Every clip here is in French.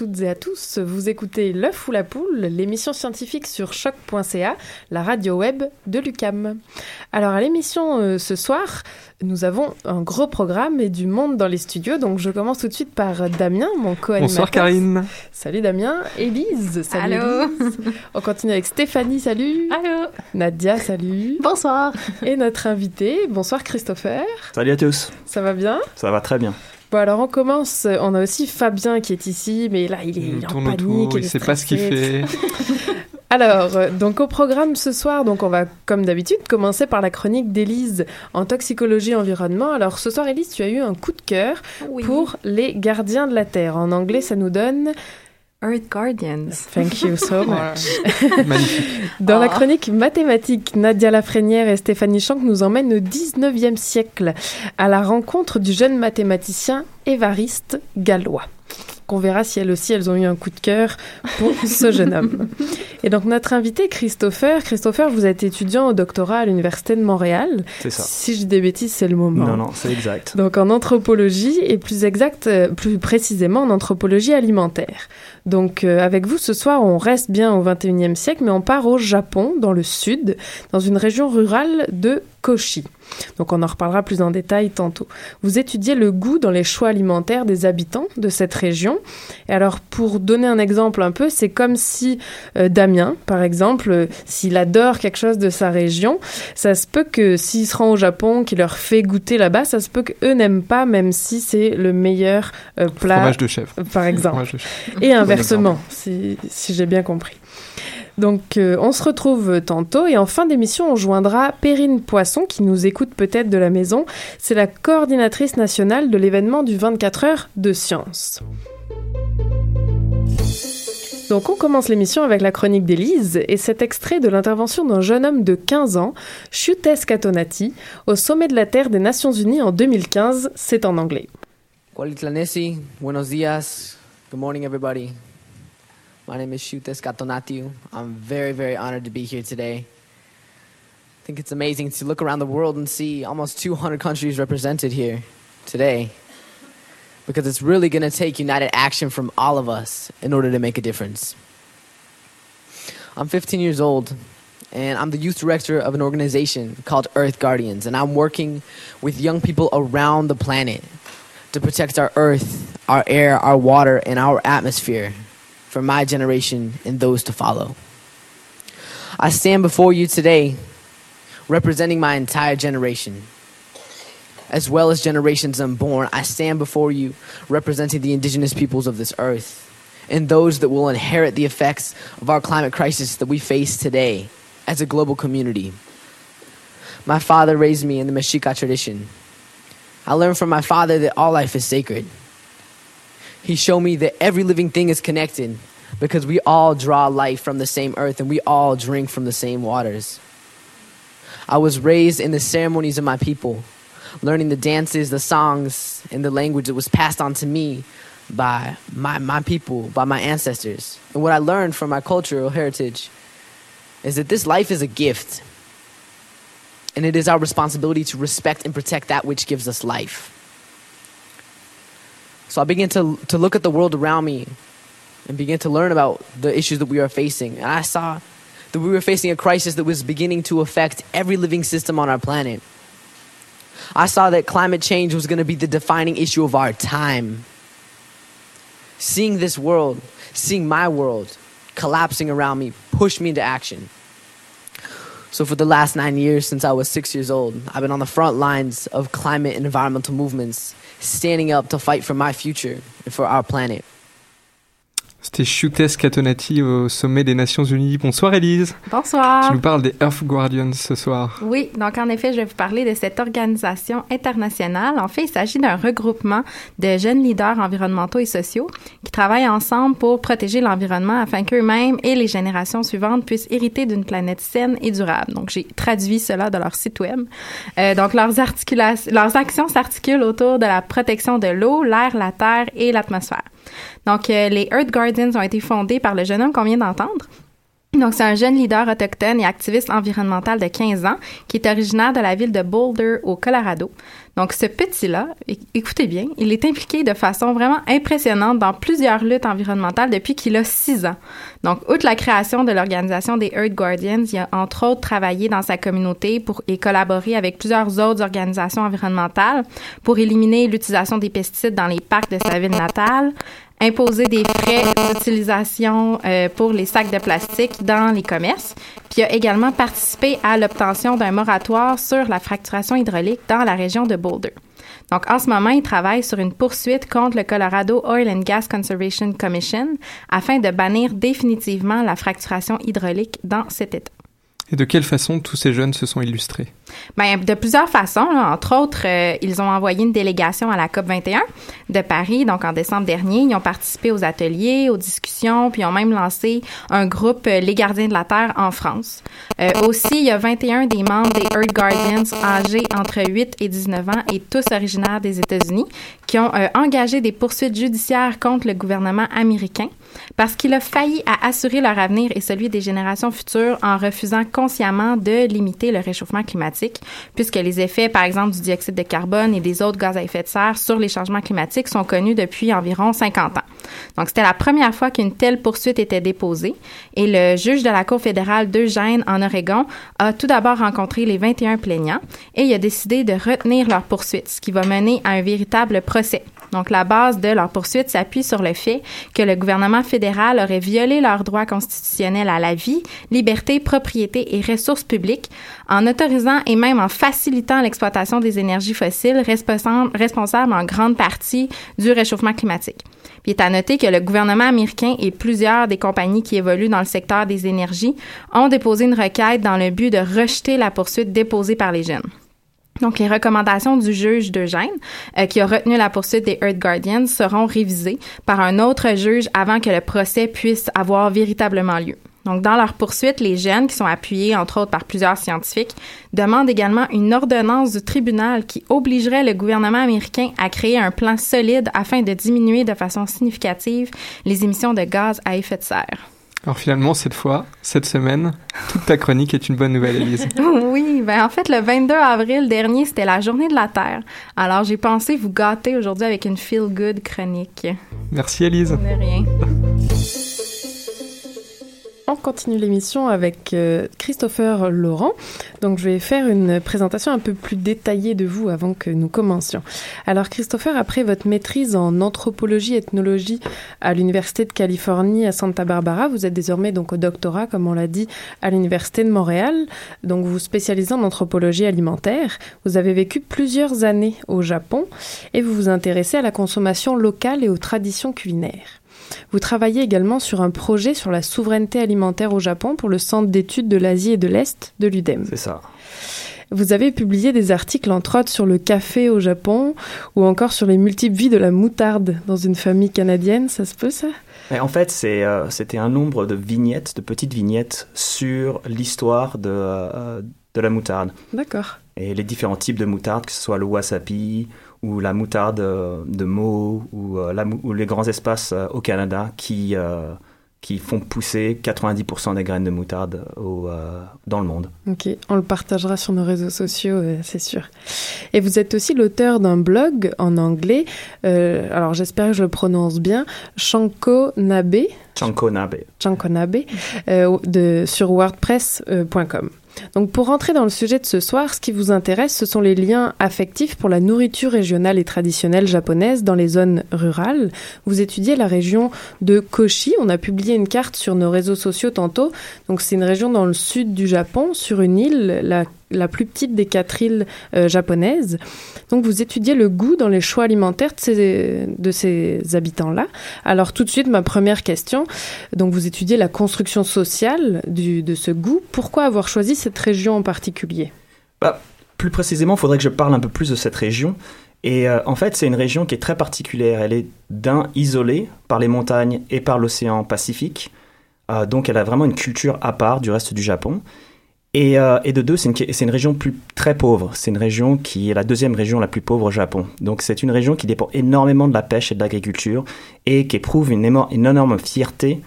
toutes et à tous. Vous écoutez L'œuf ou la poule, l'émission scientifique sur choc.ca, la radio web de l'UCAM. Alors à l'émission euh, ce soir, nous avons un gros programme et du monde dans les studios. Donc je commence tout de suite par Damien, mon co-animateur. Bonsoir Karine. Salut Damien. Élise, salut Allô. Élise. On continue avec Stéphanie, salut. Allô. Nadia, salut. Bonsoir. Et notre invité, bonsoir Christopher. Salut à tous. Ça va bien? Ça va très bien. Bon alors on commence, on a aussi Fabien qui est ici, mais là il est, il est en tourne panique. autour, il est sait pas ce qu'il fait. Alors, donc au programme ce soir, donc on va comme d'habitude commencer par la chronique d'Élise en toxicologie environnement. Alors ce soir Élise, tu as eu un coup de cœur pour les gardiens de la Terre. En anglais, ça nous donne Earth Guardians. Thank you so much. Magnifique. Dans la Oh. chronique mathématique, Nadia Lafrenière et Stéphanie Chanck nous emmènent au 19e siècle à la rencontre du jeune mathématicien Évariste Gallois. Qu'on verra si elles aussi elles ont eu un coup de cœur pour ce jeune homme. Et donc notre invité Christopher, Christopher, vous êtes étudiant au doctorat à l'université de Montréal. C'est ça. Si je dis des bêtises, c'est le moment. Non, non, c'est exact. Donc en anthropologie et plus exact, euh, plus précisément en anthropologie alimentaire. Donc euh, avec vous ce soir, on reste bien au 21e siècle, mais on part au Japon, dans le sud, dans une région rurale de Koshi. Donc on en reparlera plus en détail tantôt. Vous étudiez le goût dans les choix alimentaires des habitants de cette région. Et alors pour donner un exemple un peu, c'est comme si euh, Damien, par exemple, euh, s'il adore quelque chose de sa région, ça se peut que s'il se rend au Japon, qu'il leur fait goûter là-bas, ça se peut qu'eux n'aiment pas, même si c'est le meilleur euh, plat, Fromage de chèvre. par exemple. Fromage de chèvre. Et inversement, si, si j'ai bien compris. Donc, euh, on se retrouve tantôt et en fin d'émission, on joindra Perrine Poisson qui nous écoute peut-être de la maison. C'est la coordinatrice nationale de l'événement du 24 heures de science. Donc, on commence l'émission avec la chronique d'Élise et cet extrait de l'intervention d'un jeune homme de 15 ans, Chutes Catonati, au sommet de la Terre des Nations Unies en 2015. C'est en anglais. Buenos dias. Good morning, everybody. My name is Shutes Katonatiu. I'm very, very honored to be here today. I think it's amazing to look around the world and see almost 200 countries represented here today. Because it's really going to take united action from all of us in order to make a difference. I'm 15 years old, and I'm the youth director of an organization called Earth Guardians, and I'm working with young people around the planet to protect our earth, our air, our water, and our atmosphere for my generation and those to follow. I stand before you today representing my entire generation. As well as generations unborn, I stand before you representing the indigenous peoples of this earth and those that will inherit the effects of our climate crisis that we face today as a global community. My father raised me in the Mexica tradition. I learned from my father that all life is sacred. He showed me that every living thing is connected because we all draw life from the same earth and we all drink from the same waters. I was raised in the ceremonies of my people, learning the dances, the songs, and the language that was passed on to me by my, my people, by my ancestors. And what I learned from my cultural heritage is that this life is a gift and it is our responsibility to respect and protect that which gives us life. So I began to, to look at the world around me and begin to learn about the issues that we are facing. And I saw that we were facing a crisis that was beginning to affect every living system on our planet. I saw that climate change was going to be the defining issue of our time. Seeing this world, seeing my world collapsing around me, pushed me into action. So, for the last nine years, since I was six years old, I've been on the front lines of climate and environmental movements, standing up to fight for my future and for our planet. C'était Chutes Catonati au sommet des Nations Unies. Bonsoir Elise. Bonsoir. Tu nous parles des Earth Guardians ce soir. Oui, donc en effet, je vais vous parler de cette organisation internationale. En fait, il s'agit d'un regroupement de jeunes leaders environnementaux et sociaux qui travaillent ensemble pour protéger l'environnement afin qu'eux-mêmes et les générations suivantes puissent hériter d'une planète saine et durable. Donc, j'ai traduit cela de leur site web. Euh, donc, leurs, actions s'articulent autour de la protection de l'eau, l'air, la terre et l'atmosphère. Donc, euh, les Earth Guardians ont été fondés par le jeune homme qu'on vient d'entendre. Donc, c'est un jeune leader autochtone et activiste environnemental de 15 ans qui est originaire de la ville de Boulder, au Colorado. Donc, ce petit-là, écoutez bien, il est impliqué de façon vraiment impressionnante dans plusieurs luttes environnementales depuis qu'il a 6 ans. Donc, outre la création de l'organisation des Earth Guardians, il a entre autres travaillé dans sa communauté pour, et collaboré avec plusieurs autres organisations environnementales pour éliminer l'utilisation des pesticides dans les parcs de sa ville natale, imposer des frais d'utilisation euh, pour les sacs de plastique dans les commerces, puis a également participé à l'obtention d'un moratoire sur la fracturation hydraulique dans la région de Boulder. Donc, en ce moment, il travaille sur une poursuite contre le Colorado Oil and Gas Conservation Commission afin de bannir définitivement la fracturation hydraulique dans cet État. Et de quelle façon tous ces jeunes se sont illustrés? Bien, de plusieurs façons. Entre autres, euh, ils ont envoyé une délégation à la COP 21 de Paris, donc en décembre dernier. Ils ont participé aux ateliers, aux discussions, puis ont même lancé un groupe euh, Les Gardiens de la Terre en France. Euh, aussi, il y a 21 des membres des Earth Guardians âgés entre 8 et 19 ans et tous originaires des États-Unis qui ont engagé des poursuites judiciaires contre le gouvernement américain parce qu'il a failli à assurer leur avenir et celui des générations futures en refusant consciemment de limiter le réchauffement climatique, puisque les effets, par exemple, du dioxyde de carbone et des autres gaz à effet de serre sur les changements climatiques sont connus depuis environ 50 ans. Donc, c'était la première fois qu'une telle poursuite était déposée et le juge de la Cour fédérale d'Eugène en Oregon a tout d'abord rencontré les 21 plaignants et a décidé de retenir leur poursuite, ce qui va mener à un véritable procès. Donc, la base de leur poursuite s'appuie sur le fait que le gouvernement fédéral aurait violé leurs droits constitutionnels à la vie, liberté, propriété et ressources publiques en autorisant et même en facilitant l'exploitation des énergies fossiles responsables en grande partie du réchauffement climatique. Il est à noter que le gouvernement américain et plusieurs des compagnies qui évoluent dans le secteur des énergies ont déposé une requête dans le but de rejeter la poursuite déposée par les jeunes. Donc, les recommandations du juge d'Eugène, euh, qui a retenu la poursuite des Earth Guardians, seront révisées par un autre juge avant que le procès puisse avoir véritablement lieu. Donc, dans leur poursuite, les jeunes, qui sont appuyés entre autres par plusieurs scientifiques, demandent également une ordonnance du tribunal qui obligerait le gouvernement américain à créer un plan solide afin de diminuer de façon significative les émissions de gaz à effet de serre. Alors finalement, cette fois, cette semaine, toute ta chronique est une bonne nouvelle, Elise. oui, ben en fait, le 22 avril dernier, c'était la journée de la Terre. Alors j'ai pensé vous gâter aujourd'hui avec une feel-good chronique. Merci, Elise. De rien. On continue l'émission avec euh, Christopher Laurent. Donc, je vais faire une présentation un peu plus détaillée de vous avant que nous commencions. Alors, Christopher, après votre maîtrise en anthropologie et ethnologie à l'Université de Californie à Santa Barbara, vous êtes désormais donc au doctorat, comme on l'a dit, à l'Université de Montréal. Donc, vous spécialisez en anthropologie alimentaire. Vous avez vécu plusieurs années au Japon et vous vous intéressez à la consommation locale et aux traditions culinaires. Vous travaillez également sur un projet sur la souveraineté alimentaire au Japon pour le Centre d'études de l'Asie et de l'Est de l'UDEM. C'est ça. Vous avez publié des articles entre autres sur le café au Japon ou encore sur les multiples vies de la moutarde dans une famille canadienne. Ça se peut ça? En fait, euh, c'était un nombre de vignettes, de petites vignettes sur l'histoire de, euh, de la moutarde. D'accord. Et les différents types de moutarde, que ce soit le wasabi ou la moutarde euh, de Meaux ou, euh, ou les grands espaces euh, au Canada qui, qui font pousser 90% des graines de moutarde au, dans le monde. Ok, on le partagera sur nos réseaux sociaux, c'est sûr. Et vous êtes aussi l'auteur d'un blog en anglais, alors j'espère que je le prononce bien, Chanko Nabe. Nabe, de, sur wordpress.com. Donc pour rentrer dans le sujet de ce soir, ce qui vous intéresse, ce sont les liens affectifs pour la nourriture régionale et traditionnelle japonaise dans les zones rurales. Vous étudiez la région de Koshi. On a publié une carte sur nos réseaux sociaux tantôt. Donc c'est une région dans le sud du Japon, sur une île, la la plus petite des quatre îles euh, japonaises. Donc vous étudiez le goût dans les choix alimentaires de ces, habitants-là. Alors tout de suite, ma première question. Donc vous étudiez la construction sociale du, de ce goût. Pourquoi avoir choisi cette région en particulier? Bah, Plus précisément, il faudrait que je parle un peu plus de cette région. Et euh, en fait, c'est une région qui est très particulière. Elle est d'un isolée par les montagnes et par l'océan Pacifique. Euh, donc elle a vraiment une culture à part du reste du Japon. Euh, et, de deux, c'est une, une, région plus, très pauvre. C'est une région qui est la deuxième région la plus pauvre au Japon. Donc c'est une région qui dépend énormément de la pêche et de l'agriculture et qui éprouve une, énorme, une énorme fierté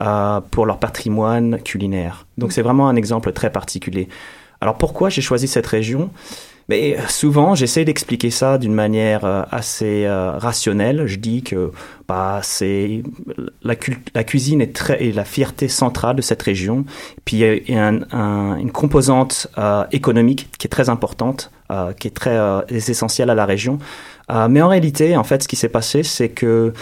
euh, pour leur patrimoine culinaire. Donc c'est vraiment un exemple très particulier. Alors pourquoi j'ai choisi cette région? Mais souvent, j'essaie d'expliquer ça d'une manière euh, assez euh, rationnelle. Je dis que bah, c'est la, la, cuisine est, très, est la fierté centrale de cette région. Puis il y a un, une composante euh, économique qui est très importante, qui est très essentielle à la région. mais en réalité, en fait, ce qui s'est passé, c'est que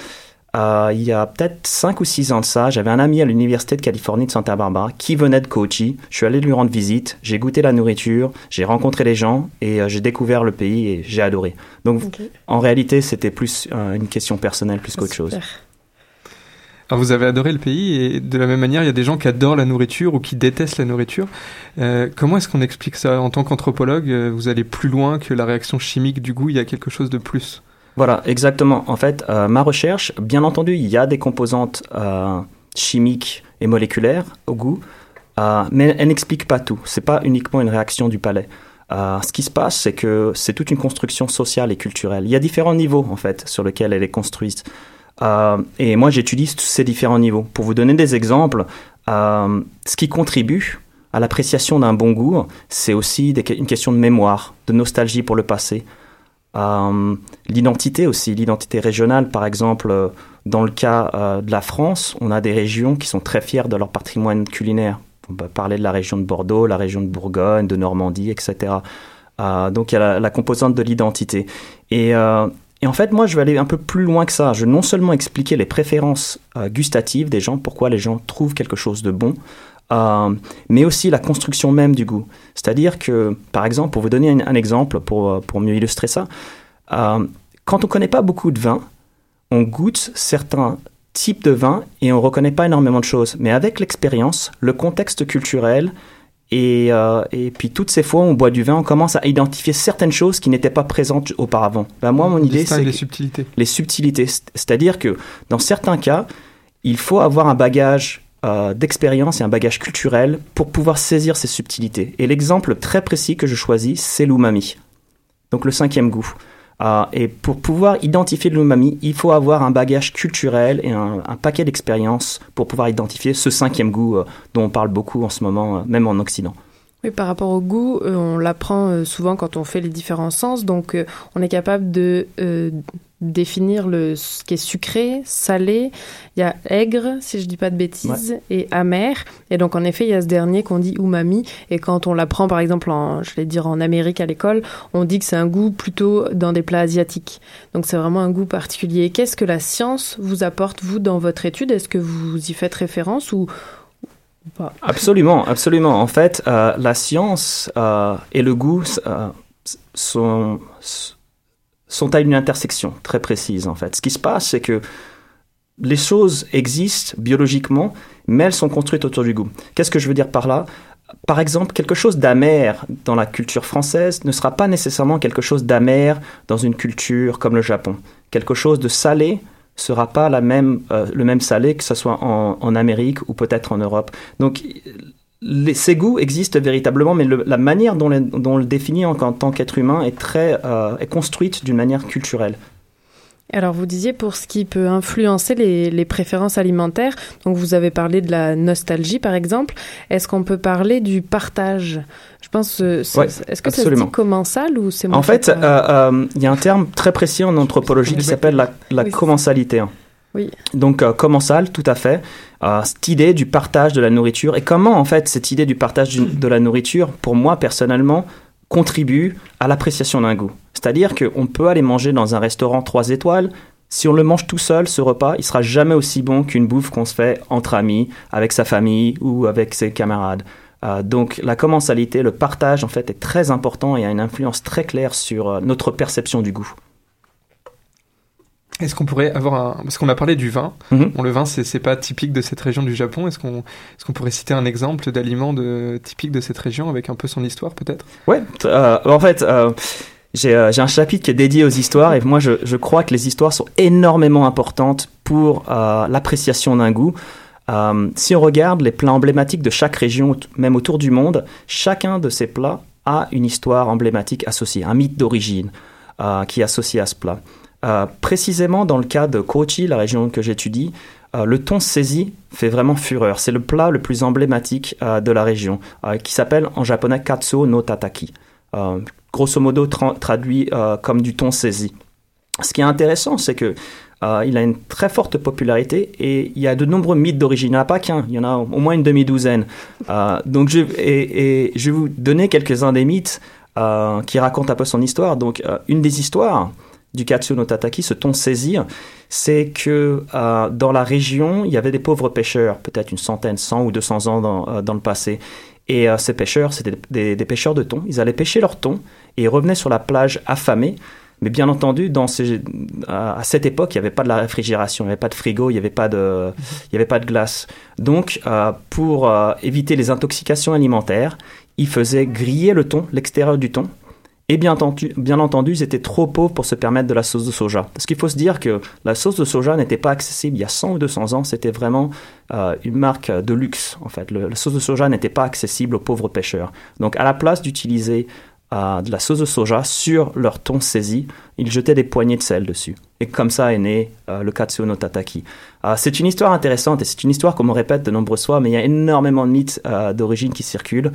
euh, il y a peut-être 5 ou 6 ans de ça, j'avais un ami à l'Université de Californie de Santa Barbara qui venait de Kochi. Je suis allé lui rendre visite, j'ai goûté la nourriture, j'ai rencontré les gens et euh, j'ai découvert le pays et j'ai adoré. Donc en réalité, c'était plus euh, une question personnelle plus qu'autre chose. Alors vous avez adoré le pays et de la même manière, il y a des gens qui adorent la nourriture ou qui détestent la nourriture. comment est-ce qu'on explique ça? En tant qu'anthropologue, vous allez plus loin que la réaction chimique du goût, il y a quelque chose de plus? Voilà, exactement. En fait, euh, ma recherche, bien entendu, il y a des composantes euh, chimiques et moléculaires au goût, euh, mais elle n'explique pas tout. C'est pas uniquement une réaction du palais. ce qui se passe, c'est que c'est toute une construction sociale et culturelle. Il y a différents niveaux, en fait, sur lesquels elle est construite. et moi, j'étudie ces différents niveaux. Pour vous donner des exemples, ce qui contribue à l'appréciation d'un bon goût, c'est aussi une question de mémoire, de nostalgie pour le passé. Euh, l'identité aussi, l'identité régionale, par exemple, euh, dans le cas euh, de la France, on a des régions qui sont très fières de leur patrimoine culinaire. On peut parler de la région de Bordeaux, la région de Bourgogne, de Normandie, etc. donc il y a la, composante de l'identité. Et, et, en fait, moi, je vais aller un peu plus loin que ça. Je vais non seulement expliquer les préférences gustatives des gens, pourquoi les gens trouvent quelque chose de bon, euh, mais aussi la construction même du goût. C'est-à-dire que, par exemple, pour vous donner un, exemple, pour, euh, pour, mieux illustrer ça, euh, quand on ne connaît pas beaucoup de vin, on goûte certains types de vin et on ne reconnaît pas énormément de choses. Mais avec l'expérience, le contexte culturel et, et, puis toutes ces fois où on boit du vin, on commence à identifier certaines choses qui n'étaient pas présentes auparavant. Ben, moi, mon idée, c'est les subtilités. Les subtilités, c'est-à-dire que dans certains cas, il faut avoir un bagage euh, d'expérience et un bagage culturel pour pouvoir saisir ces subtilités. Et l'exemple très précis que je choisis, c'est l'umami. Donc le cinquième goût. Euh, et pour pouvoir identifier l'umami, il faut avoir un bagage culturel et un, paquet d'expériences pour pouvoir identifier ce cinquième goût euh, dont on parle beaucoup en ce moment, même en Occident. Oui, par rapport au goût, on l'apprend souvent quand on fait les différents sens. Donc, on est capable de définir le, ce qui est sucré, salé. Il y a aigre, si je dis pas de bêtises, et amer. Et donc, en effet, il y a ce dernier qu'on dit umami. Et quand on l'apprend, par exemple, en, je vais dire en Amérique à l'école, on dit que c'est un goût plutôt dans des plats asiatiques. Donc, c'est vraiment un goût particulier. Qu'est-ce que la science vous apporte, vous, dans votre étude? Est-ce que vous y faites référence ou, Absolument, absolument. En fait, euh, la science euh, et le goût euh, sont sont à une intersection très précise en fait. Ce qui se passe, c'est que les choses existent biologiquement, mais elles sont construites autour du goût. Qu'est-ce que je veux dire par là? Par exemple, quelque chose d'amer dans la culture française ne sera pas nécessairement quelque chose d'amer dans une culture comme le Japon. Quelque chose de salé sera pas la même, euh, le même salé que ce soit en, en Amérique ou peut-être en Europe. Donc ces goûts existent véritablement, mais la manière dont, on le définit en, tant qu'être humain est, très, euh, est construite d'une manière culturelle. Alors vous disiez pour ce qui peut influencer les, préférences alimentaires, donc vous avez parlé de la nostalgie par exemple, est-ce qu'on peut parler du partage Je pense, euh, est-ce que c'est commensal ou c'est En fait, euh, il y a un terme très précis en anthropologie qui s'appelle la, commensalité. Oui. Donc commensal, tout à fait cette idée du partage de la nourriture et comment en fait cette idée du partage de la nourriture, pour moi personnellement, contribue à l'appréciation d'un goût. C'est-à-dire qu'on peut aller manger dans un restaurant 3 étoiles, si on le mange tout seul, ce repas, il sera jamais aussi bon qu'une bouffe qu'on se fait entre amis, avec sa famille ou avec ses camarades. Euh, donc la commensalité, le partage en fait est très important et a une influence très claire sur euh, notre perception du goût. Est-ce qu'on pourrait avoir un... Parce qu'on a parlé du vin. Mhm. Bon, le vin, c'est pas typique de cette région du Japon. Est-ce qu'on est qu'on pourrait citer un exemple d'aliment de... typique de cette région avec un peu son histoire, peut-être? Ouais, euh, en fait... Euh, euh, j'ai un chapitre qui est dédié aux histoires et moi je, je, crois que les histoires sont énormément importantes pour l'appréciation d'un goût. Si on regarde les plats emblématiques de chaque région, même autour du monde, chacun de ces plats a une histoire emblématique associée, un mythe d'origine qui est associé à ce plat. précisément dans le cas de Kochi, la région que j'étudie, le thon saisi fait vraiment fureur. C'est le plat le plus emblématique de la région, qui s'appelle en japonais Katsuo no Tataki. grosso modo traduit comme du thon saisi. Ce qui est intéressant, c'est que euh, il a une très forte popularité et il y a de nombreux mythes d'origine. Il n'y en a pas qu'un, il y en a au moins une demi-douzaine. Euh, donc je, vais vous donner quelques-uns des mythes euh, qui racontent un peu son histoire. Donc une des histoires du Katsu no Tataki, ce ton saisir, c'est que dans la région, il y avait des pauvres pêcheurs, peut-être une centaine, cent ou deux cents ans dans, dans le passé. Et ces pêcheurs, c'était des, des, pêcheurs de thon. Ils allaient pêcher leur thon et ils revenaient sur la plage affamés mais bien entendu, à cette époque, il n'y avait pas de la réfrigération, il n'y avait pas de frigo, il n'y avait, pas de, avait pas de glace. Donc, euh, pour euh, éviter les intoxications alimentaires, ils faisaient griller le thon, l'extérieur du thon. Et bien entendu, bien entendu, ils étaient trop pauvres pour se permettre de la sauce de soja. Parce qu'il faut se dire que la sauce de soja n'était pas accessible il y a 100 ou 200 ans. C'était vraiment euh, une marque de luxe, en fait. la sauce de soja n'était pas accessible aux pauvres pêcheurs. Donc, à la place d'utiliser de la sauce de soja sur leur thon saisi. Ils jetaient des poignées de sel dessus. Et comme ça est né euh, le Katsuo no Tataki. Euh, c'est une histoire intéressante et c'est une histoire qu'on me répète de nombreuses fois, mais il y a énormément de mythes euh, d'origine qui circulent.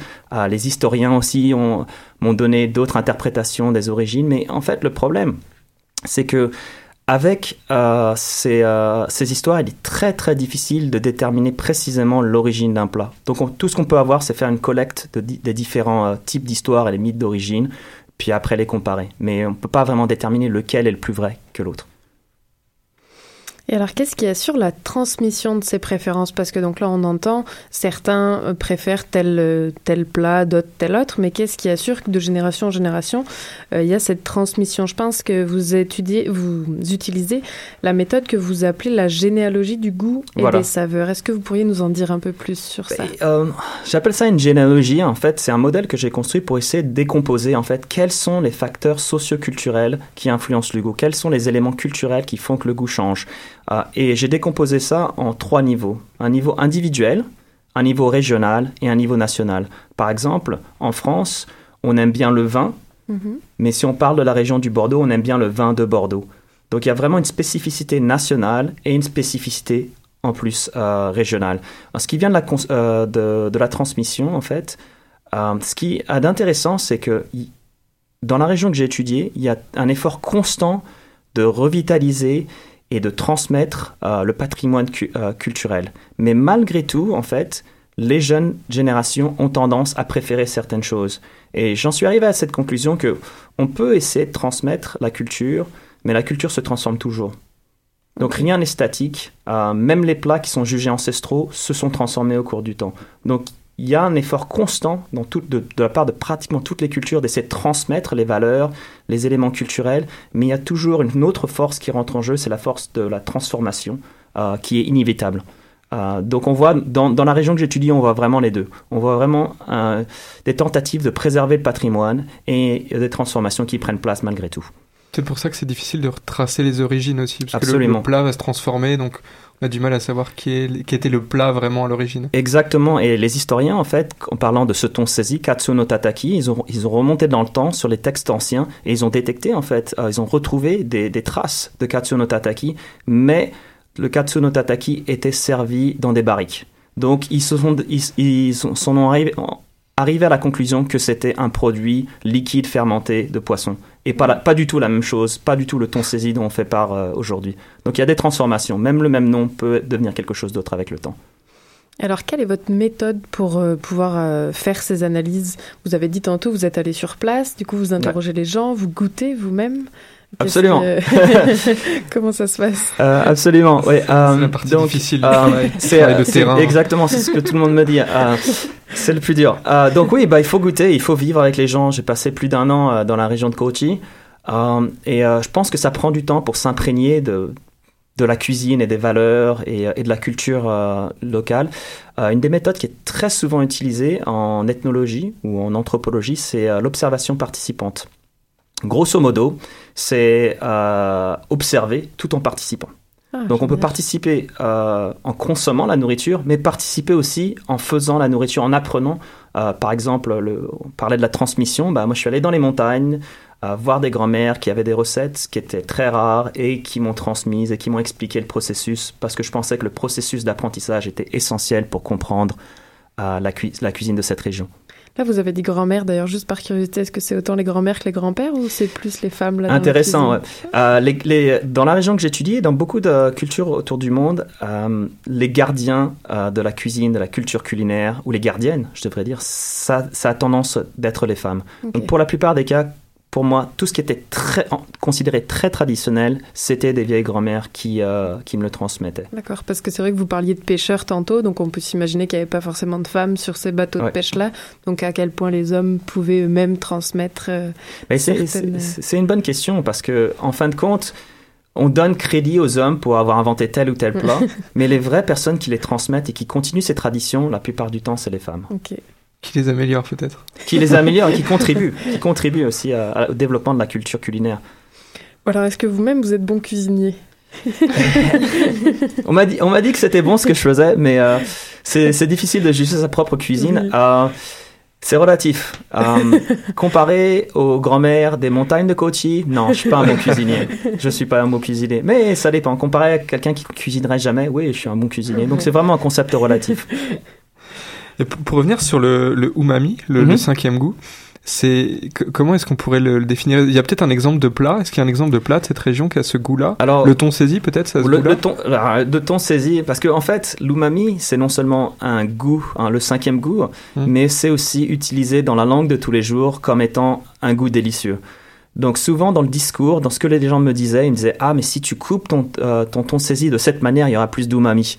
les historiens aussi m'ont donné d'autres interprétations des origines, mais en fait le problème, c'est que avec euh, euh, ces, histoires, il est très très difficile de déterminer précisément l'origine d'un plat. Donc tout ce qu'on peut avoir, c'est faire une collecte des différents euh, types d'histoires et les mythes d'origine, puis après les comparer. Mais on ne peut pas vraiment déterminer lequel est le plus vrai que l'autre. Et alors, qu'est-ce qui assure la transmission de ces préférences? Parce que donc là, on entend certains euh, préfèrent tel, euh, tel plat, d'autres tel autre, mais qu'est-ce qui assure que de génération en génération, euh, il y a cette transmission? Je pense que vous étudiez, vous utilisez la méthode que vous appelez la généalogie du goût et des saveurs. Est-ce que vous pourriez nous en dire un peu plus sur ça? J'appelle ça une généalogie. En fait, c'est un modèle que j'ai construit pour essayer de décomposer en fait quels sont les facteurs socioculturels qui influencent le goût, quels sont les éléments culturels qui font que le goût change? Ah, et j'ai décomposé ça en trois niveaux. Un niveau individuel, un niveau régional et un niveau national. Par exemple, en France, on aime bien le vin, mhm. mais si on parle de la région du Bordeaux, on aime bien le vin de Bordeaux. Donc il y a vraiment une spécificité nationale et une spécificité en plus euh, régionale. ce qui vient de la, euh, de, la transmission, en fait, euh, ce qui a d'intéressant, c'est que dans la région que j'ai étudiée, il y a un effort constant de revitaliser et de transmettre euh, le patrimoine euh, culturel. Mais malgré tout, en fait, les jeunes générations ont tendance à préférer certaines choses. Et j'en suis arrivé à cette conclusion que on peut essayer de transmettre la culture, mais la culture se transforme toujours. Donc rien n'est statique. Euh, même les plats qui sont jugés ancestraux se sont transformés au cours du temps. Donc il y a un effort constant dans de, la part de pratiquement toutes les cultures d'essayer de transmettre les valeurs, les éléments culturels, mais il y a toujours une autre force qui rentre en jeu, c'est la force de la transformation, euh, qui est inévitable. Euh, donc on voit, dans, la région que j'étudie, on voit vraiment les deux. On voit vraiment euh, des tentatives de préserver le patrimoine et des transformations qui prennent place malgré tout. C'est pour ça que c'est difficile de retracer les origines aussi, parce Absolument. que le, plat va se transformer, donc on a du mal à savoir qui, était le plat vraiment à l'origine. Exactement, et les historiens, en fait, en parlant de ce ton saisi, Katsu no Tataki, ils ont, ils ont remonté dans le temps sur les textes anciens et ils ont détecté, en fait, euh, ils ont retrouvé des, traces de Katsu no Tataki, mais le Katsu no Tataki était servi dans des barriques. Donc ils se sont, ils, ils sont arrivés, arrivé à la conclusion que c'était un produit liquide fermenté de poisson. Et pas, pas du tout la même chose, pas du tout le ton saisi dont on fait part euh, aujourd'hui. Donc il y a des transformations. Même le même nom peut devenir quelque chose d'autre avec le temps. Alors, quelle est votre méthode pour euh, pouvoir euh, faire ces analyses? Vous avez dit tantôt, vous êtes allé sur place, du coup, vous interrogez les gens, vous goûtez vous-même Absolument. Comment ça se passe? Absolument, oui. c'est la partie difficile. c'est terrain. Exactement, c'est ce que tout le monde me dit. C'est le plus dur. Euh, donc oui, bah, il faut goûter, il faut vivre avec les gens. J'ai passé plus d'un an euh, dans la région de Kochi. Euh, et je pense que ça prend du temps pour s'imprégner de, de la cuisine et des valeurs et, et de la culture locale. une des méthodes qui est très souvent utilisée en ethnologie ou en anthropologie, c'est l'observation participante. Grosso modo, c'est observer tout en participant. Ah, Donc on peut participer euh, en consommant la nourriture, mais participer aussi en faisant la nourriture, en apprenant. Euh, par exemple, le, on parlait de la transmission. Bah, moi, je suis allé dans les montagnes euh, voir des grands-mères qui avaient des recettes qui étaient très rares et qui m'ont transmises et qui m'ont expliqué le processus parce que je pensais que le processus d'apprentissage était essentiel pour comprendre euh, la cuisine de cette région. Là, vous avez dit grand-mère, d'ailleurs, juste par curiosité, est-ce que c'est autant les grand-mères que les grands-pères ou c'est plus les femmes là Intéressant, ouais. euh, les, les, dans la région que j'étudie, dans beaucoup de cultures autour du monde, euh, les gardiens euh, de la cuisine, de la culture culinaire, ou les gardiennes, je devrais dire, ça, ça a tendance d'être les femmes. Okay. Donc pour la plupart des cas, pour moi, tout ce qui était très, considéré très traditionnel, c'était des vieilles grand-mères qui, euh, qui me le transmettaient. D'accord, parce que c'est vrai que vous parliez de pêcheurs tantôt, donc on peut s'imaginer qu'il n'y avait pas forcément de femmes sur ces bateaux ouais. de pêche-là, donc à quel point les hommes pouvaient eux-mêmes transmettre. Euh, c'est certaines... une bonne question, parce que en fin de compte, on donne crédit aux hommes pour avoir inventé tel ou tel plat, mais les vraies personnes qui les transmettent et qui continuent ces traditions, la plupart du temps, c'est les femmes. Ok. Qui les améliore peut-être. Qui les améliore et qui contribue, qui contribue aussi à, à, au développement de la culture culinaire. Alors, est-ce que vous-même vous êtes bon cuisinier? On m'a dit, on m'a dit que c'était bon ce que je faisais, mais euh, c'est difficile de juger sa propre cuisine. Oui. Euh, c'est relatif. Euh, comparé aux grand-mères des montagnes de Kochi, non, je suis pas un bon cuisinier. Je suis pas un bon cuisinier. Mais ça dépend. Comparé à quelqu'un qui cuisinerait jamais, oui, je suis un bon cuisinier. Donc c'est vraiment un concept relatif. Et pour revenir sur le, le umami, le, mm -hmm. le cinquième goût, c'est comment est-ce qu'on pourrait le, le, définir? Il y a peut-être un exemple de plat. Est-ce qu'il y a un exemple de plat de cette région qui a ce goût-là? Alors le thon saisi peut-être ça. Le, le thon, de thon saisi parce que en fait l'umami c'est non seulement un goût, hein, le cinquième goût, mmh. mais c'est aussi utilisé dans la langue de tous les jours comme étant un goût délicieux. Donc souvent dans le discours, dans ce que les gens me disaient, ils me disaient ah mais si tu coupes ton euh, ton thon saisi de cette manière, il y aura plus d'umami.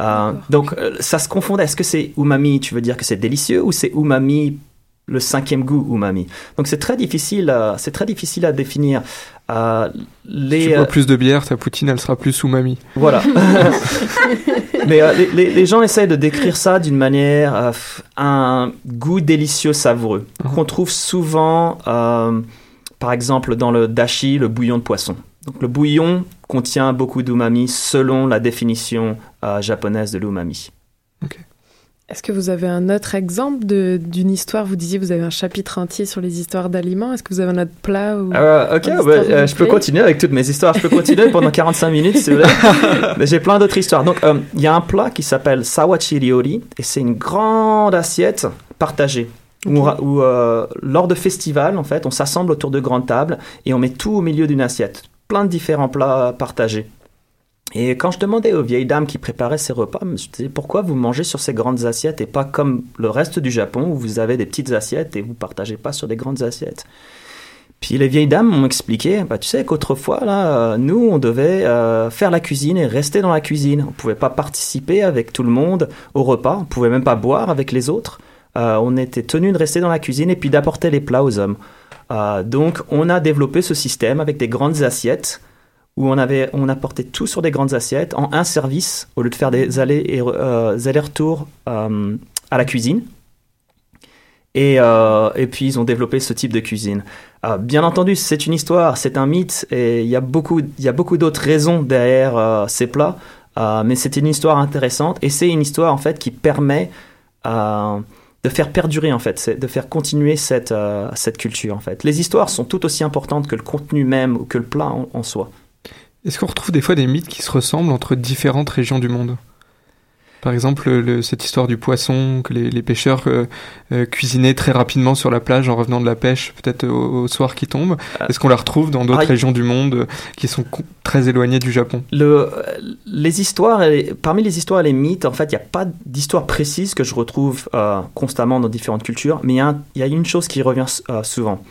Euh, donc euh, ça se confondait. Est-ce que c'est umami, tu veux dire que c'est délicieux, ou c'est umami le cinquième goût umami? Donc c'est très difficile, euh, c'est très difficile à définir. Euh, les, si tu bois plus de bière, ta poutine elle sera plus umami. Voilà. Mais euh, les, les, les, gens essayent de décrire ça d'une manière, euh, un goût délicieux savoureux uh -huh. qu'on trouve souvent, par exemple dans le dashi, le bouillon de poisson. Donc le bouillon contient beaucoup d'umami selon la définition japonaise de l'umami. Okay. Est-ce que vous avez un autre exemple d'une histoire Vous disiez vous avez un chapitre entier sur les histoires d'aliments. Est-ce que vous avez un autre plat ou euh, Ok, bah, euh, je peux continuer avec toutes mes histoires. Je peux continuer pendant 45 minutes si vous voulez. J'ai plein d'autres histoires. Donc, euh, il euh, y a un plat qui s'appelle Sawachi Ryori et c'est une grande assiette partagée. Okay. Où, où lors de festivals, en fait, on s'assemble autour de grandes tables et on met tout au milieu d'une assiette. Plein de différents plats partagés. Et quand je demandais aux vieilles dames qui préparaient ces repas, je me disais pourquoi vous mangez sur ces grandes assiettes et pas comme le reste du Japon où vous avez des petites assiettes et vous partagez pas sur des grandes assiettes? Puis les vieilles dames m'ont expliqué, bah, tu sais qu'autrefois, là, nous, on devait euh, faire la cuisine et rester dans la cuisine. On pouvait pas participer avec tout le monde au repas, on pouvait même pas boire avec les autres. Euh, on était tenu de rester dans la cuisine et puis d'apporter les plats aux hommes. Euh, donc, on a développé ce système avec des grandes assiettes où on avait on apportait tout sur des grandes assiettes en un service au lieu de faire des allers et euh, allers-retours euh, à la cuisine. Et, et, puis ils ont développé ce type de cuisine. Bien entendu, c'est une histoire, c'est un mythe, et il y a beaucoup, il y a beaucoup d'autres raisons derrière ces plats, mais c'est une histoire intéressante, et c'est une histoire en fait qui permet de faire perdurer en fait, de faire continuer cette, cette culture en fait. Les histoires sont tout aussi importantes que le contenu même ou que le plat en, en soi. Est-ce qu'on retrouve des fois des mythes qui se ressemblent entre différentes régions du monde? Par exemple, le, cette histoire du poisson que les, les pêcheurs euh, euh, cuisinaient très rapidement sur la plage en revenant de la pêche, peut-être au, au, soir qui tombe. Est-ce qu'on la retrouve dans d'autres ah, régions du monde euh, qui sont très éloignées du Japon? Le, Les histoires, parmi les histoires et les mythes, en fait, il n'y a pas d'histoire précise que je retrouve euh, constamment dans différentes cultures, mais il y, y, a une chose qui revient euh, souvent.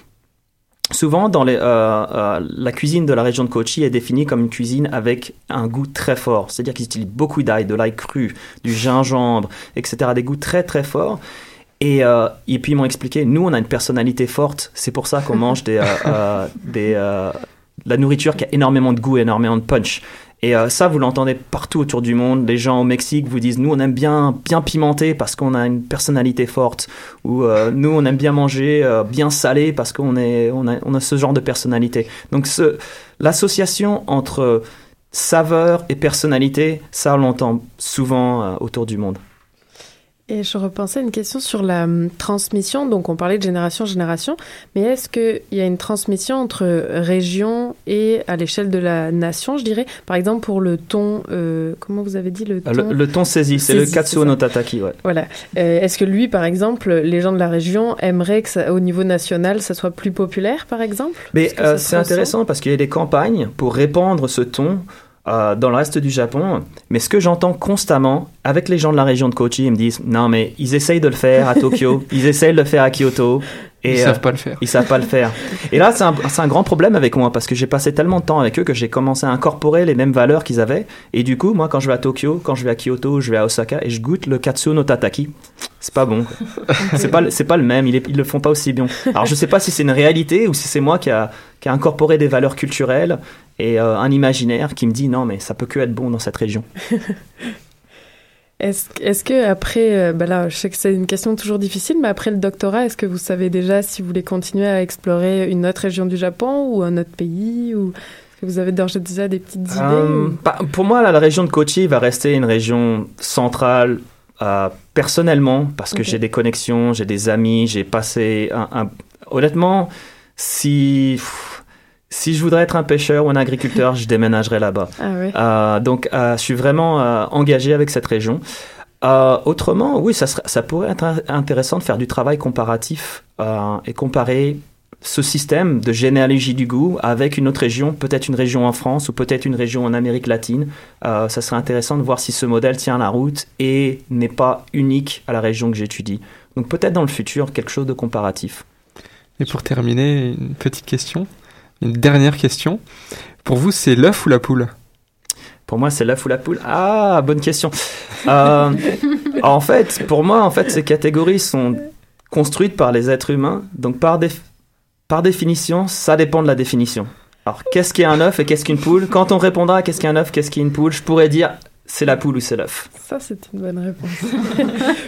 Souvent, dans les, euh, euh, la cuisine de la région de Kochi est définie comme une cuisine avec un goût très fort. C'est-à-dire qu'ils utilisent beaucoup d'ail, de l'ail cru, du gingembre, etc. Des goûts très très forts. Et, euh, et puis ils m'ont expliqué, nous on a une personnalité forte, c'est pour ça qu'on mange des, euh, euh, des, euh, la nourriture qui a énormément de goût, énormément de punch. Et euh, ça, vous l'entendez partout autour du monde. Les gens au Mexique vous disent, nous, on aime bien, bien pimenter parce qu'on a une personnalité forte. Ou euh, nous, on aime bien manger euh, bien salé parce qu'on est, on a, on a ce genre de personnalité. Donc, l'association entre saveur et personnalité, ça, on l'entend souvent autour du monde. Et je repensais à une question sur la hum, transmission. Donc, on parlait de génération en génération, mais est-ce qu'il y a une transmission entre régions et à l'échelle de la nation, je dirais? Par exemple, pour le ton, euh, comment vous avez dit le Euh, ton? Le, le ton saisi, c'est le Katsuo no Tataki, ouais. Voilà. Euh, est-ce que lui, par exemple, les gens de la région aimeraient que, ça, au niveau national, ça soit plus populaire, par exemple? Mais euh, c'est intéressant parce qu'il y a des campagnes pour répandre ce ton euh, dans le reste du Japon. Mais ce que j'entends constamment avec les gens de la région de Kochi, ils me disent non mais ils essayent de le faire à Tokyo, ils essayent de le faire à Kyoto. Et, Ils euh, savent pas le faire. Ils savent pas le faire. Et là, c'est un, c'est un grand problème avec moi parce que j'ai passé tellement de temps avec eux que j'ai commencé à incorporer les mêmes valeurs qu'ils avaient. Et du coup, moi, quand je vais à Tokyo, quand je vais à Kyoto, je vais à Osaka et je goûte le katsu no tataki, c'est pas bon. c'est pas, le- c'est pas le même. Ils, ils le font pas aussi bien. Alors, je sais pas si c'est une réalité ou si c'est moi qui a, qui a incorporé des valeurs culturelles et euh, un imaginaire qui me dit non, mais ça peut que être bon dans cette région. Est-ce est-ce que après, bah là, je sais que c'est une question toujours difficile, mais après le doctorat, est-ce que vous savez déjà si vous voulez continuer à explorer une autre région du Japon ou un autre pays ou est-ce que vous avez déjà des petites idées Euh, ou- bah, pour moi, là, la région de Kochi va rester une région centrale euh, personnellement parce que j'ai des connexions, j'ai des amis, j'ai passé un, un- Honnêtement, si pff, si je voudrais être un pêcheur ou un agriculteur, je déménagerais là-bas. Ah. Euh, donc, euh, je suis vraiment euh, engagé avec cette région. Euh, autrement, oui, ça, serait- ça pourrait être in- intéressant de faire du travail comparatif euh, et comparer ce système de généalogie du goût avec une autre région, peut-être une région en France ou peut-être une région en Amérique latine. Euh, ça serait intéressant de voir si ce modèle tient la route et n'est pas unique à la région que j'étudie. Donc peut-être dans le futur, quelque chose de comparatif. Et pour terminer, une petite question, une dernière question. Pour vous, c'est l'œuf ou la poule? Pour moi, c'est l'œuf ou la poule. Ah, bonne question. Euh, en fait, pour moi, en fait, ces catégories sont construites par les êtres humains. Donc, par, déf- par définition, ça dépend de la définition. Alors, qu'est-ce qu'est un œuf et qu'est-ce qu'une poule? Quand on répondra à qu'est-ce qu'est un œuf, qu'est-ce qu'est une poule, je pourrais dire c'est la poule ou c'est l'œuf. Ça, c'est une bonne réponse.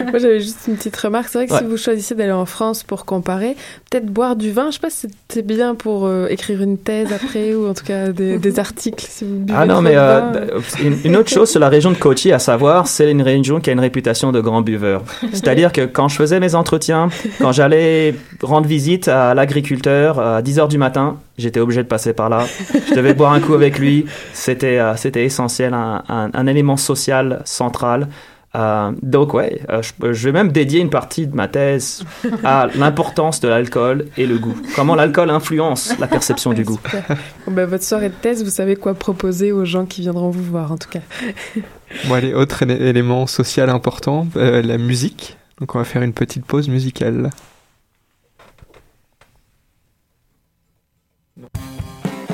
Moi, j'avais juste une petite remarque. C'est vrai que si vous choisissez d'aller en France pour comparer, peut-être boire du vin, je sais pas si c'est bien pour euh, écrire une thèse après ou en tout cas des, des articles. Si vous buvez Ah non, mais euh, bah, une, une autre chose sur la région de Kochi à savoir, c'est une région qui a une réputation de grand buveur. C'est-à-dire que quand je faisais mes entretiens, quand j'allais rendre visite à l'agriculteur à 10h du matin, j'étais obligé de passer par là. Je devais boire un coup avec lui. C'était euh, c'était essentiel, un, un- un élément social central. Euh, donc ouais, euh, je, je vais même dédier une partie de ma thèse à l'importance de l'alcool et le goût. Comment l'alcool influence la perception du goût. Bon, bah, votre soirée de thèse, vous savez quoi proposer aux gens qui viendront vous voir, en tout cas. Bon, allez, autre élé- élément social important, euh, la musique. Donc on va faire une petite pause musicale. Não.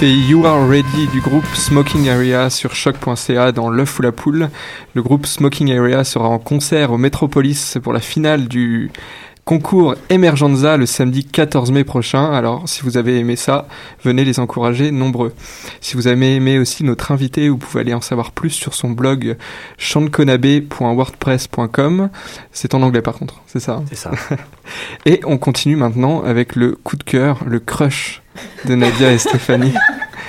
C'était You Are Ready du groupe Smoking Area sur choc.ca dans l'œuf ou la poule. Le groupe Smoking Area sera en concert au Metropolis pour la finale du concours Emergenza le samedi 14 mai prochain. Alors, si vous avez aimé ça, venez les encourager nombreux. Si vous avez aimé aussi notre invité, vous pouvez aller en savoir plus sur son blog chanteconabe.wordpress.com. C'est en anglais par contre, c'est ça hein C'est ça. Et on continue maintenant avec le coup de cœur, le crush de Nadia et Stéphanie.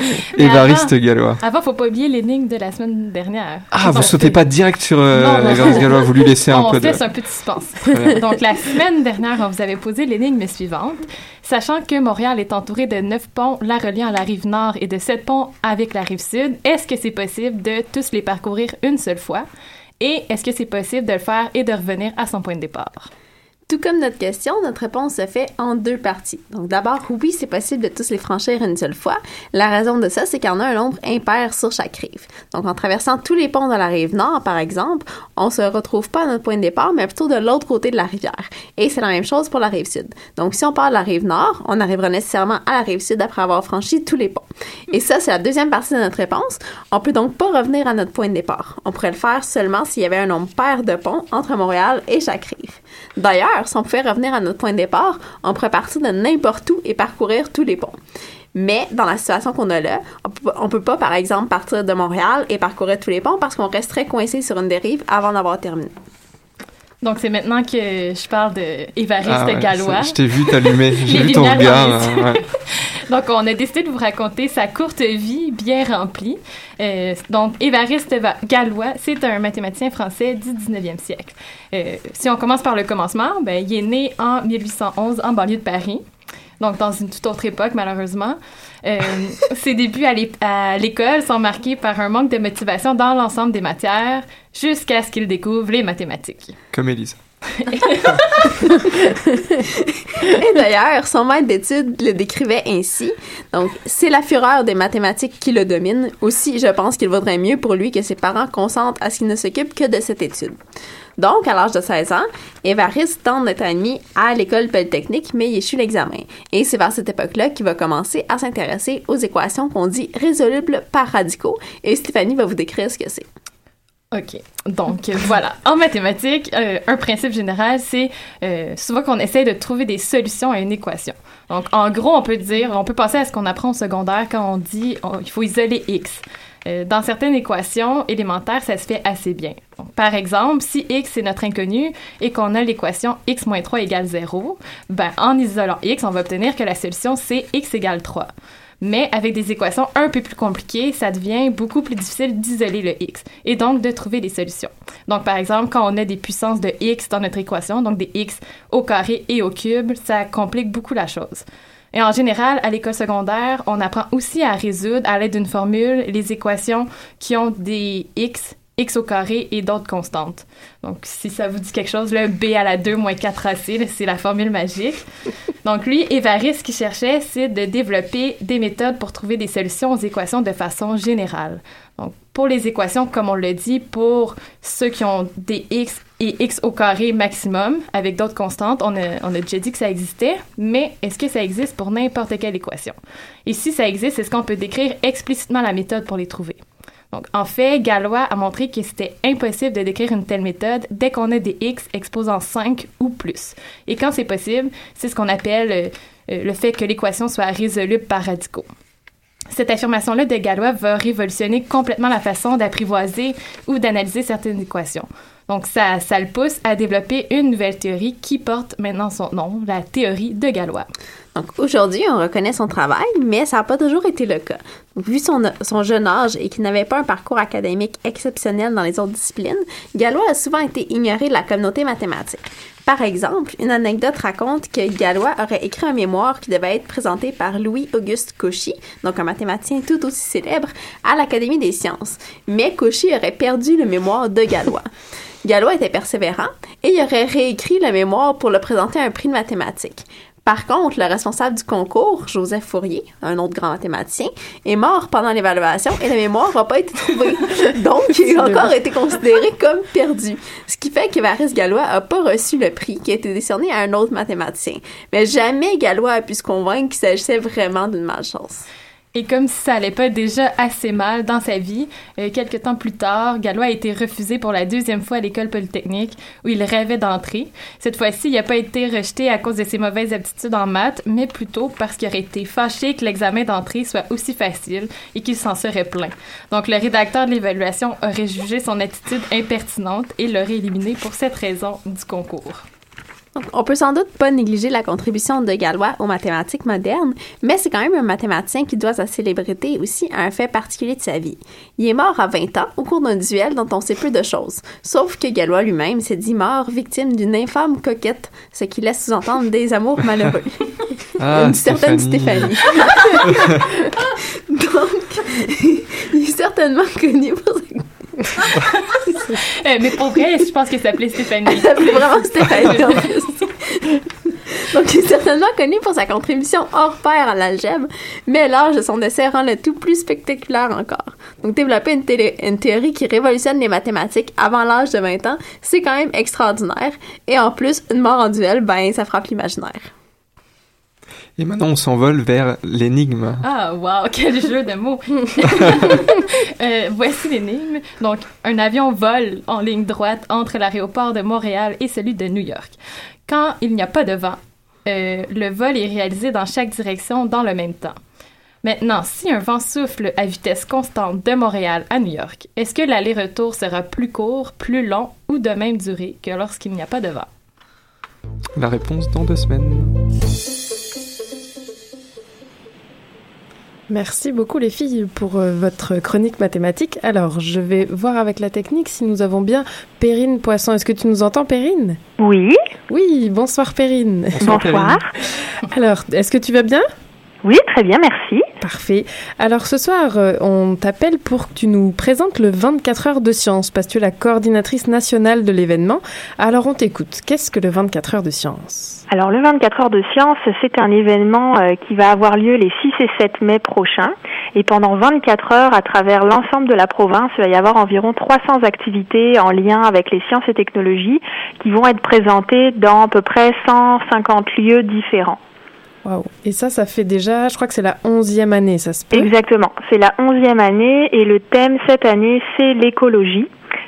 Évariste Gallois. Avant, faut pas oublier l'énigme de la semaine dernière. Ah, vous sautez pas direct sur euh, Évariste. Gallois, vous lui laissez un on peu de... laisse un peu de suspense. Donc, la semaine dernière, on vous avait posé l'énigme suivante. Sachant que Montréal est entouré de neuf ponts la reliant à la rive nord et de sept ponts avec la rive sud, est-ce que c'est possible de tous les parcourir une seule fois? Et est-ce que c'est possible de le faire et de revenir à son point de départ? Tout comme notre question, notre réponse se fait en deux parties. Donc d'abord, oui, c'est possible de tous les franchir une seule fois. La raison de ça, c'est qu'il y en a un nombre impair sur chaque rive. Donc en traversant tous les ponts de la rive nord, par exemple, on se retrouve pas à notre point de départ, mais plutôt de l'autre côté de la rivière. Et c'est la même chose pour la rive sud. Donc si on part de la rive nord, on arrivera nécessairement à la rive sud après avoir franchi tous les ponts. Et ça, c'est la deuxième partie de notre réponse. On peut donc pas revenir à notre point de départ. On pourrait le faire seulement s'il y avait un nombre pair de ponts entre Montréal et chaque rive. D'ailleurs, si on pouvait revenir à notre point de départ, on pourrait partir de n'importe où et parcourir tous les ponts. Mais dans la situation qu'on a là, on peut pas, par exemple, partir de Montréal et parcourir tous les ponts parce qu'on resterait coincé sur une dérive avant d'avoir terminé. Donc, c'est maintenant que je parle de Évariste Ah ouais, Gallois. c'est- Je t'ai vu t'allumer, j'ai Les vu ton lumières regard. ouais. Donc, on a décidé de vous raconter sa courte vie bien remplie. Euh, donc, Évariste Va- Gallois, c'est un mathématicien français du 19e siècle. Euh, si on commence par le commencement, ben, il est né en 1811 en banlieue de Paris. Donc, dans une toute autre époque, malheureusement. Euh, ses débuts à l'é- à l'école sont marqués par un manque de motivation dans l'ensemble des matières jusqu'à ce qu'il découvre les mathématiques. Comme Élise. Et d'ailleurs, son maître d'études le décrivait ainsi. Donc, c'est la fureur des mathématiques qui le domine. Aussi, je pense qu'il vaudrait mieux pour lui que ses parents consentent à ce qu'il ne s'occupe que de cette étude. Donc, à l'âge de 16 ans, Évariste tente d'être admis à l'école polytechnique, mais il échoue l'examen. Et c'est vers cette époque-là qu'il va commencer à s'intéresser aux équations qu'on dit résolubles par radicaux. Et Stéphanie va vous décrire ce que c'est. OK. Donc, euh, voilà. En mathématiques, euh, un principe général, c'est euh, souvent qu'on essaie de trouver des solutions à une équation. Donc, en gros, on peut dire, on peut penser à ce qu'on apprend au secondaire quand on dit on- il faut isoler X. Euh, dans certaines équations élémentaires, ça se fait assez bien. Par exemple, si X est notre inconnu et qu'on a l'équation X moins 3 égale 0, ben, en isolant X, on va obtenir que la solution, c'est X égale 3. Mais avec des équations un peu plus compliquées, ça devient beaucoup plus difficile d'isoler le x et donc de trouver des solutions. Donc, par exemple, quand on a des puissances de x dans notre équation, donc des x au carré et au cube, ça complique beaucoup la chose. Et en général, à l'école secondaire, on apprend aussi à résoudre à l'aide d'une formule les équations qui ont des x, x au carré et d'autres constantes. Donc, si ça vous dit quelque chose, le b à la 2 moins 4ac, là, c'est la formule magique. Donc, lui, Évariste, ce qu'il cherchait, c'est de développer des méthodes pour trouver des solutions aux équations de façon générale. Donc, pour les équations, comme on le dit, pour ceux qui ont des x et x au carré maximum, avec d'autres constantes, on a, on a déjà dit que ça existait, mais est-ce que ça existe pour n'importe quelle équation? Et si ça existe, est-ce qu'on peut décrire explicitement la méthode pour les trouver? Donc, en fait, Galois a montré que c'était impossible de décrire une telle méthode dès qu'on a des x exposant 5 ou plus. Et quand c'est possible, c'est ce qu'on appelle euh, euh, le fait que l'équation soit résoluble par radicaux. Cette affirmation-là de Galois va révolutionner complètement la façon d'apprivoiser ou d'analyser certaines équations. Donc, ça, ça le pousse à développer une nouvelle théorie qui porte maintenant son nom, la théorie de Galois. Aujourd'hui, on reconnaît son travail, mais ça n'a pas toujours été le cas. Vu son, jeune âge et qu'il n'avait pas un parcours académique exceptionnel dans les autres disciplines, Galois a souvent été ignoré de la communauté mathématique. Par exemple, une anecdote raconte que Galois aurait écrit un mémoire qui devait être présenté par Louis-Auguste Cauchy, donc un mathématicien tout aussi célèbre, à l'Académie des sciences. Mais Cauchy aurait perdu le mémoire de Galois. Galois était persévérant et aurait réécrit le mémoire pour le présenter à un prix de mathématiques. Par contre, le responsable du concours, Joseph Fourier, un autre grand mathématicien, est mort pendant l'évaluation et le mémoire n'a pas été trouvé. Donc, il a encore été considéré comme perdu. Ce qui fait qu'Évariste Galois n'a pas reçu le prix qui a été décerné à un autre mathématicien. Mais jamais Galois a pu se convaincre qu'il s'agissait vraiment d'une malchance. Et comme si ça allait pas déjà assez mal dans sa vie, euh, quelques temps plus tard, Gallois a été refusé pour la deuxième fois à l'école polytechnique où il rêvait d'entrer. Cette fois-ci, il n'a pas été rejeté à cause de ses mauvaises aptitudes en maths, mais plutôt parce qu'il aurait été fâché que l'examen d'entrée soit aussi facile et qu'il s'en serait plaint. Donc le rédacteur de l'évaluation aurait jugé son attitude impertinente et l'aurait éliminé pour cette raison du concours. On peut sans doute pas négliger la contribution de Galois aux mathématiques modernes, mais c'est quand même un mathématicien qui doit sa célébrité aussi à un fait particulier de sa vie. Il est mort à 20 ans au cours d'un duel dont on sait peu de choses, sauf que Galois lui-même s'est dit mort victime d'une infâme coquette, ce qui laisse sous-entendre des amours malheureux. Ah, Une certaine Stéphanie. Stéphanie. Donc, il est certainement connu pour mais pour vrai, je pense que ça s'appelait Stéphanie. Elle s'appelait vraiment Stéphanie. Donc, il est certainement connu pour sa contribution hors pair à l'algèbre, mais l'âge de son décès rend le tout plus spectaculaire encore. Donc, développer une, télé- une théorie qui révolutionne les mathématiques avant l'âge de 20 ans, c'est quand même extraordinaire. Et en plus, une mort en duel, ben, ça frappe l'imaginaire. Et maintenant, on s'envole vers l'énigme. Ah, wow, quel jeu de mots! Euh, voici l'énigme. Donc, un avion vole en ligne droite entre l'aéroport de Montréal et celui de New York. Quand il n'y a pas de vent, euh, le vol est réalisé dans chaque direction dans le même temps. Maintenant, si un vent souffle à vitesse constante de Montréal à New York, est-ce que l'aller-retour sera plus court, plus long ou de même durée que lorsqu'il n'y a pas de vent? La réponse dans deux semaines. Merci beaucoup les filles pour euh, votre chronique mathématique. Alors, je vais voir avec la technique si nous avons bien Perrine Poisson. Est-ce que tu nous entends, Perrine? Oui, Oui, bonsoir Perrine. Bonsoir, bonsoir. Alors, est-ce que tu vas bien? Oui, très bien, merci. Parfait. Alors ce soir, euh, on t'appelle pour que tu nous présentes le 24 heures de science parce que tu es la coordinatrice nationale de l'événement. Alors on t'écoute. Qu'est-ce que le 24 heures de science? Alors le 24 heures de science, c'est un événement euh, qui va avoir lieu les 6 et 7 mai prochains. Et pendant 24 heures, à travers l'ensemble de la province, il va y avoir environ 300 activités en lien avec les sciences et technologies qui vont être présentées dans à peu près 150 lieux différents. Waouh. Et ça, ça fait déjà, je crois que c'est la onzième année, ça se peut Exactement. C'est la onzième année et le thème cette année, c'est l'écologie.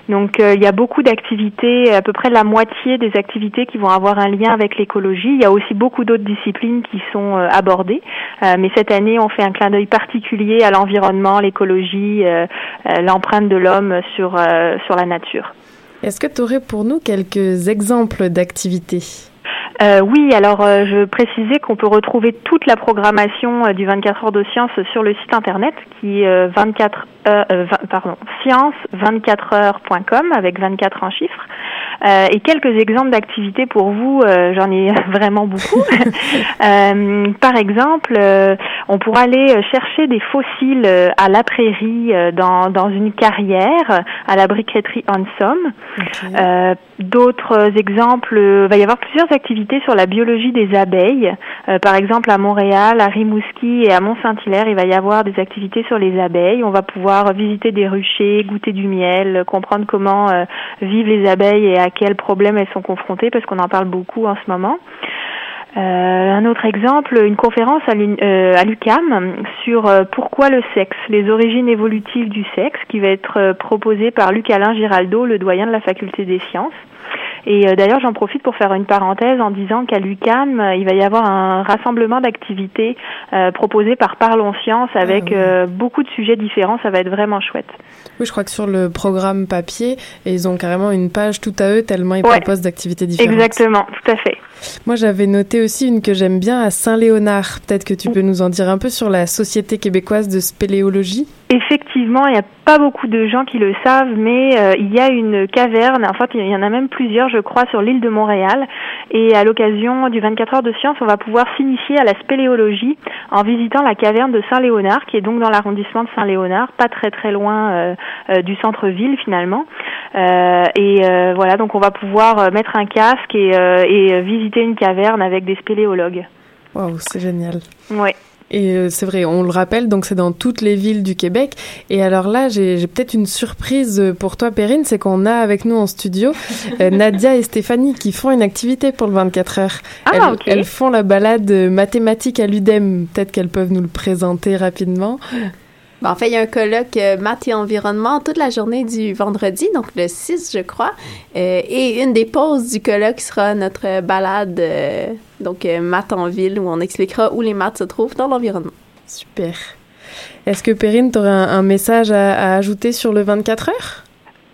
Donc euh, il y a beaucoup d'activités, à peu près la moitié des activités qui vont avoir un lien avec l'écologie. Il y a aussi beaucoup d'autres disciplines qui sont euh, abordées, Euh, mais cette année on fait un clin d'œil particulier à l'environnement, l'écologie, l'empreinte de l'homme sur sur la nature. Est-ce que tu aurais pour nous quelques exemples d'activités? Euh, oui, alors euh, je précisais qu'on peut retrouver toute la programmation euh, du 24 heures de science sur le site internet qui est euh, 24 euh, 20 pardon, science24heures.com avec 24 en chiffres. Euh, et quelques exemples d'activités pour vous, euh, j'en ai vraiment beaucoup. Euh, par exemple, on pourra aller chercher des fossiles à la prairie dans, dans une carrière à la briqueterie Ansom. Euh, D'autres exemples, euh, va y avoir plusieurs activités sur la biologie des abeilles. Par exemple, à Montréal, à Rimouski et à Mont-Saint-Hilaire, il va y avoir des activités sur les abeilles. On va pouvoir visiter des ruchers, goûter du miel, comprendre comment vivent les abeilles et à quels problèmes elles sont confrontées, parce qu'on en parle beaucoup en ce moment. Euh, un autre exemple, une conférence à euh, l'UCAM sur euh, pourquoi le sexe, les origines évolutives du sexe, qui va être proposée par Luc Alain Giraldo, le doyen de la faculté des sciences. Et euh, d'ailleurs, j'en profite pour faire une parenthèse en disant qu'à l'UCAM, euh, il va y avoir un rassemblement d'activités euh, proposées par Parlons Science avec oui. euh, beaucoup de sujets différents. Ça va être vraiment chouette. Oui, je crois que sur le programme papier, ils ont carrément une page tout à eux tellement ils Ouais. proposent d'activités différentes. Exactement, tout à fait. Moi, j'avais noté aussi une que j'aime bien à Saint-Léonard. Peut-être que tu peux nous en dire un peu sur la Société québécoise de spéléologie? Effectivement, il n'y a pas beaucoup de gens qui le savent, mais euh, il y a une caverne, en fait il y en a même plusieurs je crois sur l'île de Montréal, et à l'occasion du 24 heures de science, on va pouvoir s'initier à la spéléologie en visitant la caverne de Saint-Léonard, qui est donc dans l'arrondissement de Saint-Léonard, pas très très loin euh, euh, du centre-ville finalement. Et voilà, donc on va pouvoir mettre un casque et, et visiter une caverne avec des spéléologues. Waouh, c'est génial. Ouais. Et euh, c'est vrai, on le rappelle, donc c'est dans toutes les villes du Québec. Et alors là, j'ai peut-être une surprise euh, pour toi, Perrine, c'est qu'on a avec nous en studio euh, Nadia et Stéphanie qui font une activité pour le 24 heures. Ah, elles, ok. elles font la balade mathématique à l'UDEM. Peut-être qu'elles peuvent nous le présenter rapidement. Bon, en fait, il y a un colloque euh, maths et environnement toute la journée du vendredi, donc le 6, je crois. Euh, et une des pauses du colloque sera notre balade, euh, donc maths en ville, où on expliquera où les maths se trouvent dans l'environnement. Super. Est-ce que Perrine, tu aurais un, un message à, à ajouter sur le 24 heures?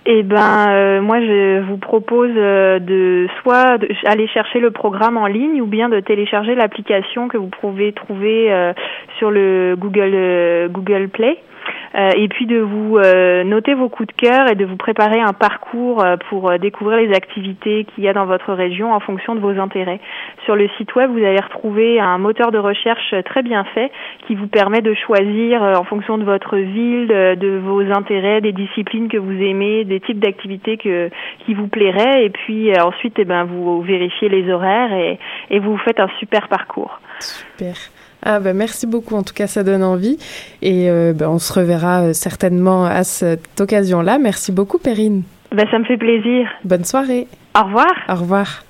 Eh ben, euh, moi, je vous propose euh, de soit de- aller chercher le programme en ligne ou bien de télécharger l'application que vous pouvez trouver euh, sur le Google Google Play. Euh, et puis de vous euh, noter vos coups de cœur et de vous préparer un parcours euh, pour euh, découvrir les activités qu'il y a dans votre région en fonction de vos intérêts. Sur le site web, vous allez retrouver un moteur de recherche très bien fait qui vous permet de choisir en fonction de votre ville, de, vos intérêts, des disciplines que vous aimez, des types d'activités qui vous plairaient et puis ensuite eh ben vous vérifiez les horaires et, et vous faites un super parcours. Super. Ah bah merci beaucoup, en tout cas ça donne envie et euh, bah, on se reverra euh, certainement à cette occasion-là. Merci beaucoup Perrine. Ben, ça me fait plaisir. Bonne soirée. Au revoir. Au revoir.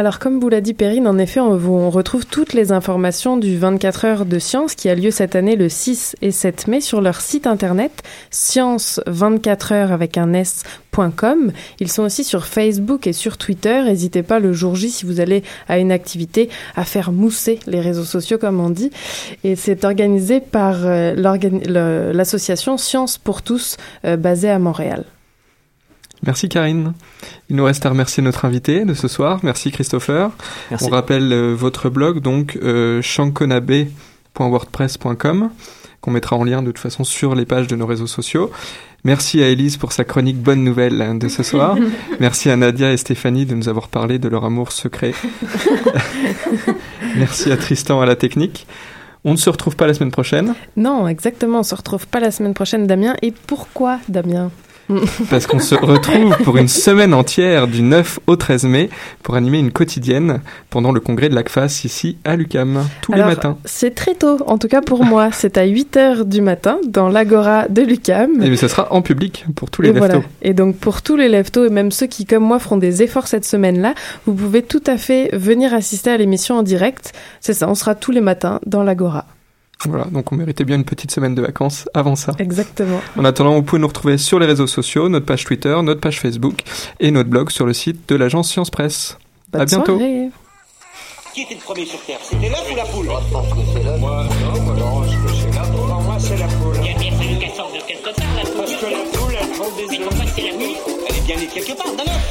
Alors, comme vous l'a dit Perrine, en effet, on, retrouve toutes les informations du 24 heures de science qui a lieu cette année le 6 et 7 mai sur leur site internet science24 heures avec un s.com. Ils sont aussi sur Facebook et sur Twitter. N'hésitez pas le jour J si vous allez à une activité à faire mousser les réseaux sociaux, comme on dit. Et c'est organisé par euh, l'association Science pour tous euh, basée à Montréal. Merci Karine. Il nous reste à remercier notre invité de ce soir. Merci Christopher. Merci. On rappelle euh, votre blog, donc euh, shankonabe.wordpress.com, qu'on mettra en lien de toute façon sur les pages de nos réseaux sociaux. Merci à Elise pour sa chronique Bonne Nouvelle hein, de ce soir. Merci à Nadia et Stéphanie de nous avoir parlé de leur amour secret. Merci à Tristan à la technique. On ne se retrouve pas la semaine prochaine Non, exactement. On se retrouve pas la semaine prochaine, Damien. Et pourquoi, Damien? Parce qu'on se retrouve pour une semaine entière du 9 au 13 mai pour animer une quotidienne pendant le congrès de l'ACFAS ici à l'UCAM, tous Alors, les matins. C'est très tôt, en tout cas pour moi. C'est à 8 heures du matin dans l'Agora de l'UCAM. Et mais ce sera en public pour tous les Et voilà. leftos. Et donc pour tous les leftos et même ceux qui, comme moi, feront des efforts cette semaine-là, vous pouvez tout à fait venir assister à l'émission en direct. C'est ça, on sera tous les matins dans l'Agora. Voilà, donc on méritait bien une petite semaine de vacances avant ça. Exactement. En attendant, vous pouvez nous retrouver sur les réseaux sociaux, notre page Twitter, notre page Facebook et notre blog sur le site de l'agence Science Presse. Bonne à bientôt. soirée. Qui était le premier sur Terre C'était l'œuf ou la poule? Moi, je pense que c'est l'œuf. Moi, non, moi, non, je pense que c'est poule. Pour moi, c'est la poule. Il y a bien fallu qu'elle sorte de quelque part, la poule. Parce que la poule, elle prend des œufs. Mais pourquoi c'est la nuit Elle est bien née quelque part, d'un œuf.